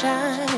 Trumpet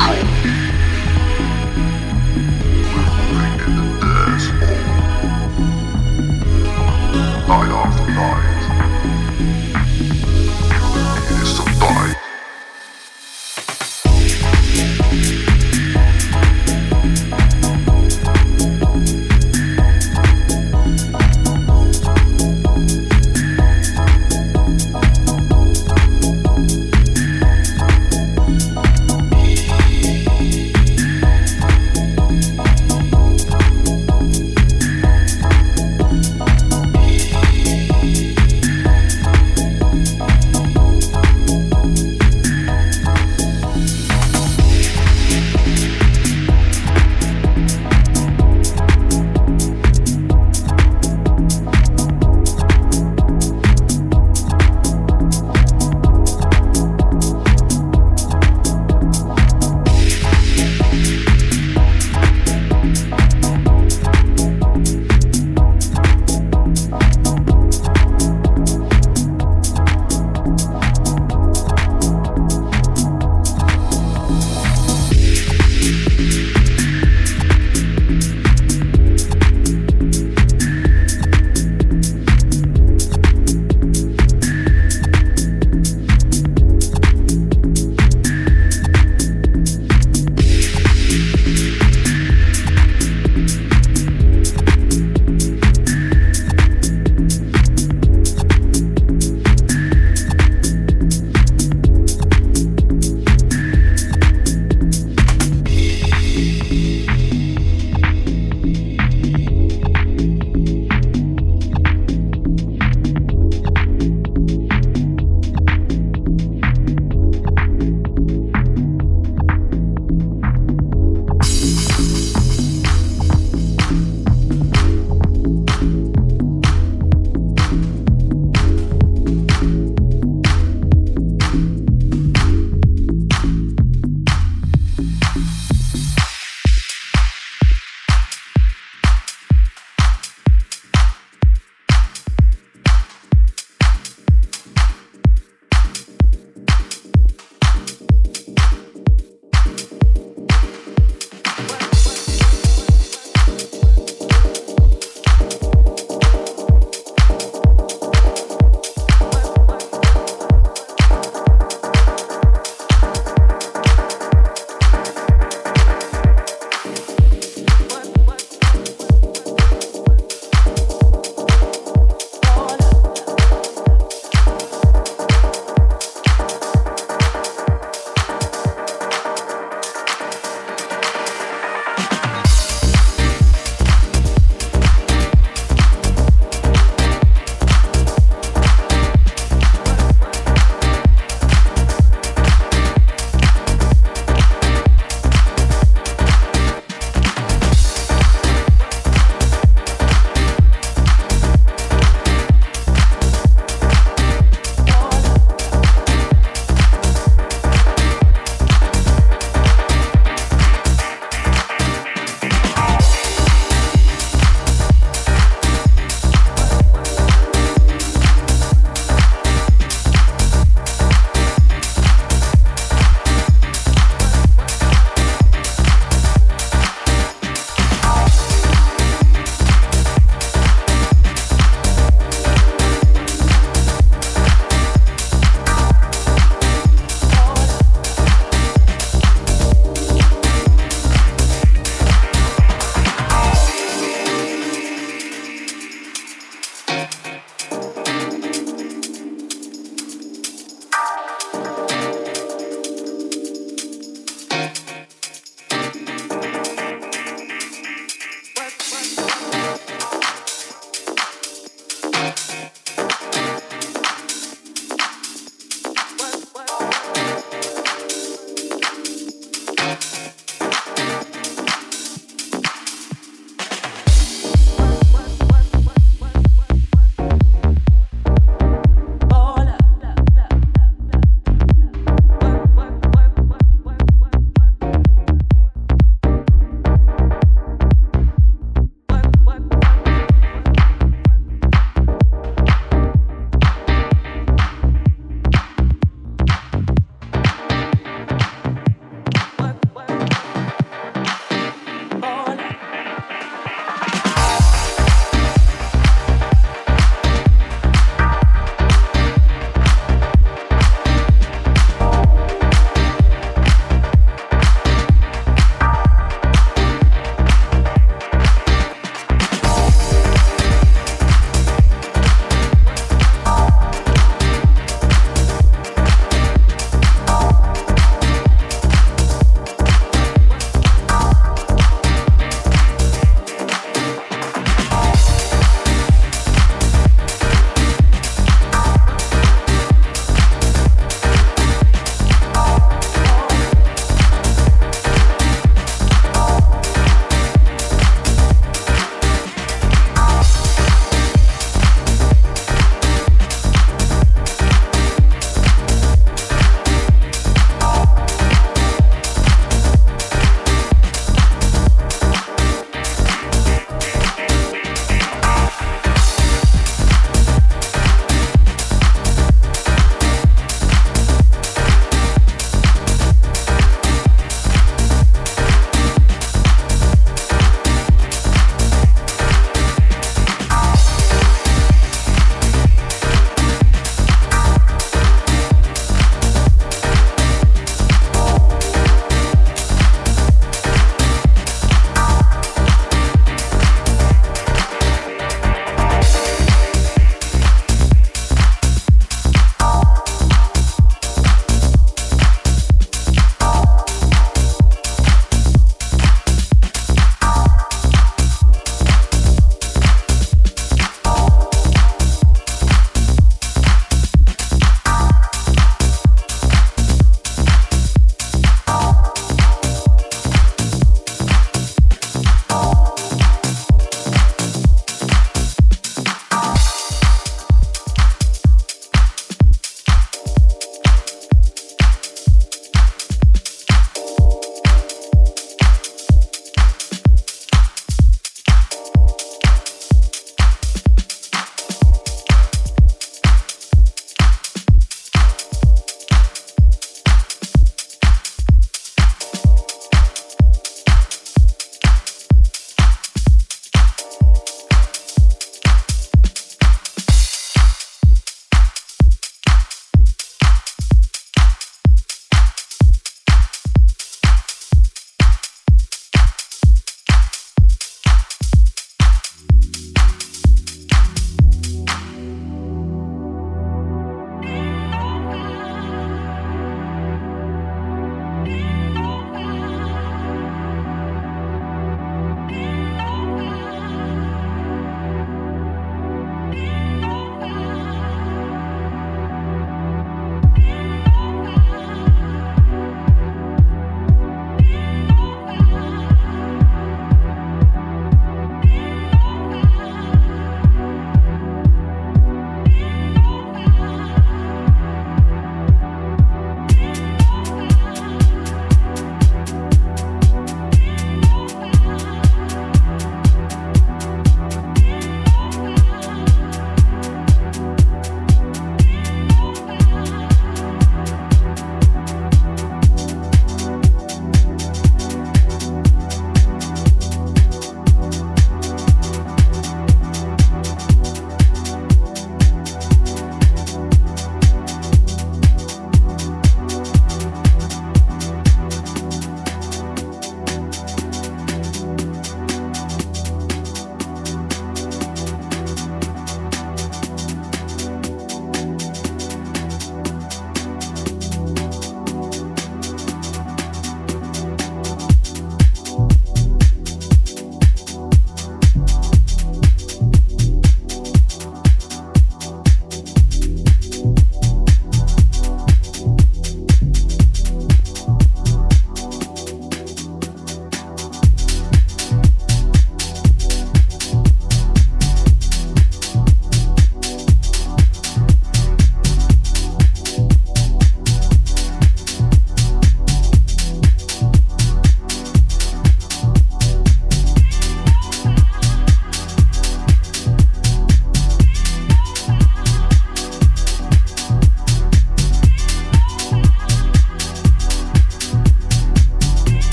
uncontrolled.